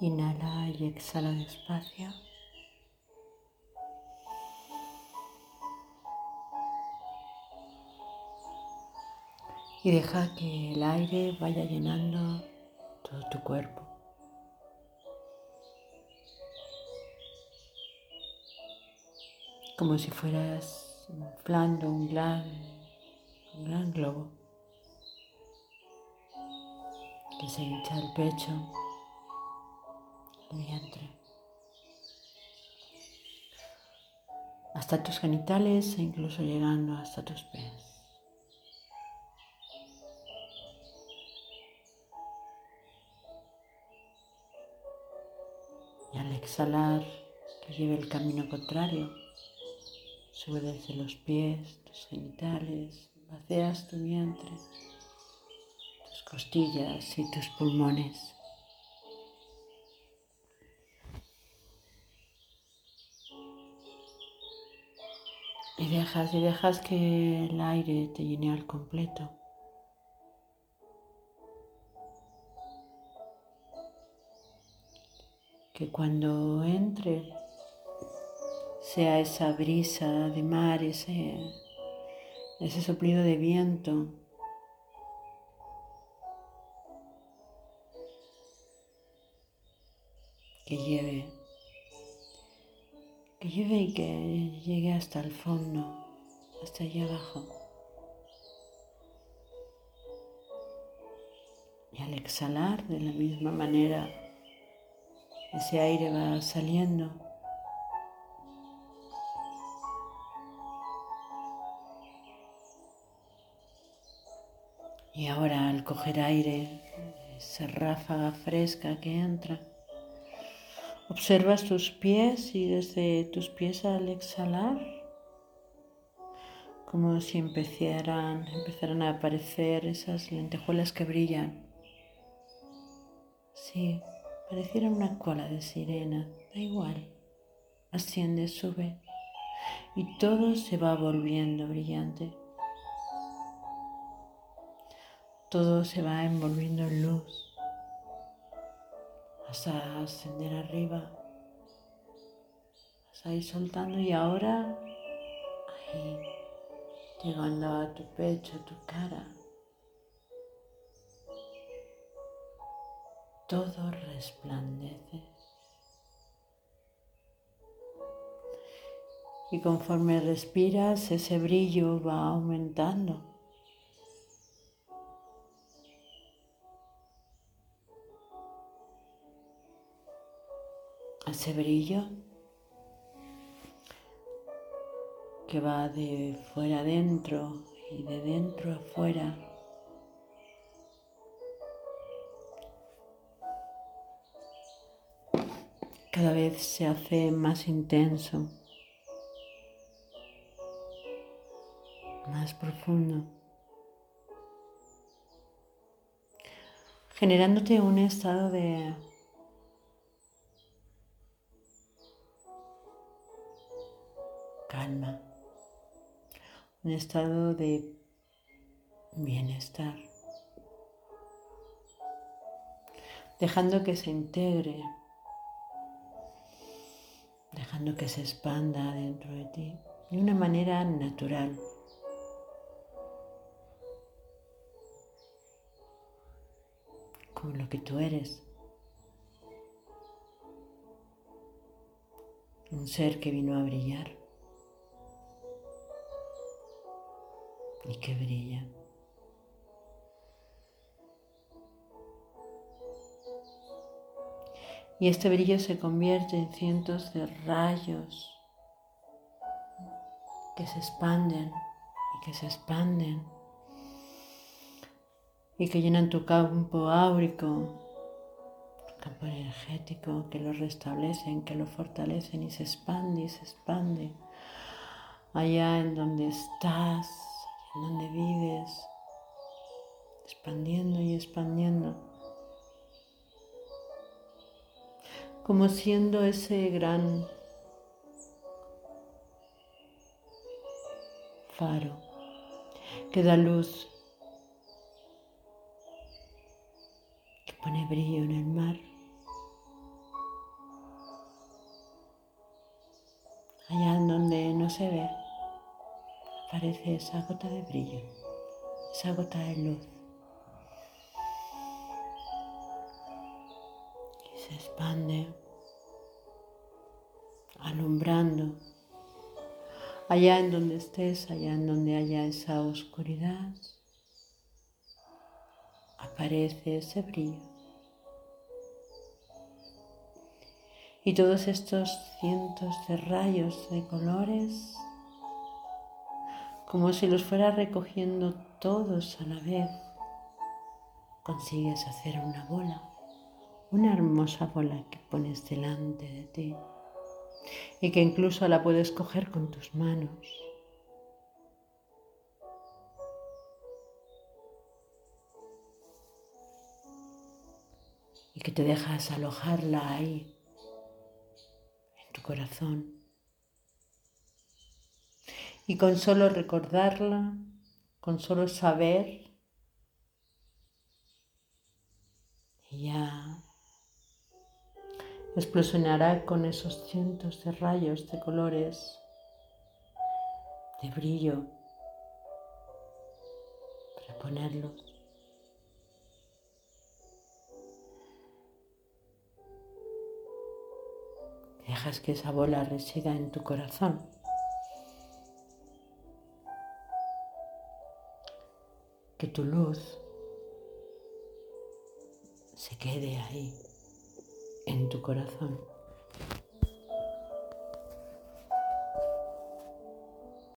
Inhala y exhala despacio. Y deja que el aire vaya llenando todo tu cuerpo. Como si fueras inflando un gran, un gran globo que se hincha el pecho vientre, hasta tus genitales e incluso llegando hasta tus pies. Y al exhalar, que lleve el camino contrario, sube desde los pies, tus genitales, vacías tu vientre, tus costillas y tus pulmones. Y dejas y dejas que el aire te llene al completo. Que cuando entre sea esa brisa de mar, ese, ese soplido de viento, que lleve lleve y que llegue hasta el fondo, hasta allá abajo. Y al exhalar de la misma manera, ese aire va saliendo. Y ahora al coger aire, esa ráfaga fresca que entra, Observas tus pies y desde tus pies al exhalar, como si empezaran, empezaran a aparecer esas lentejuelas que brillan. Sí, pareciera una cola de sirena, da igual. Asciende, sube y todo se va volviendo brillante. Todo se va envolviendo en luz. Vas a ascender arriba. Vas a ir soltando y ahora ahí, llegando a tu pecho, a tu cara. Todo resplandece. Y conforme respiras, ese brillo va aumentando. Ese brillo que va de fuera adentro y de dentro afuera. Cada vez se hace más intenso, más profundo, generándote un estado de calma, un estado de bienestar, dejando que se integre, dejando que se expanda dentro de ti de una manera natural. como lo que tú eres. Un ser que vino a brillar. Y que brilla. Y este brillo se convierte en cientos de rayos que se expanden y que se expanden y que llenan tu campo áurico, tu campo energético, que lo restablecen, que lo fortalecen y se expande y se expande allá en donde estás en donde vives, expandiendo y expandiendo, como siendo ese gran faro que da luz, que pone brillo en el mar. Allá en donde no se ve aparece esa gota de brillo, esa gota de luz. Y se expande, alumbrando allá en donde estés, allá en donde haya esa oscuridad, aparece ese brillo. Y todos estos cientos de rayos de colores, como si los fuera recogiendo todos a la vez, consigues hacer una bola, una hermosa bola que pones delante de ti y que incluso la puedes coger con tus manos. Y que te dejas alojarla ahí, en tu corazón. Y con solo recordarla, con solo saber, ya explosionará con esos cientos de rayos de colores, de brillo, para ponerlos. Dejas que esa bola resida en tu corazón. Que tu luz se quede ahí en tu corazón.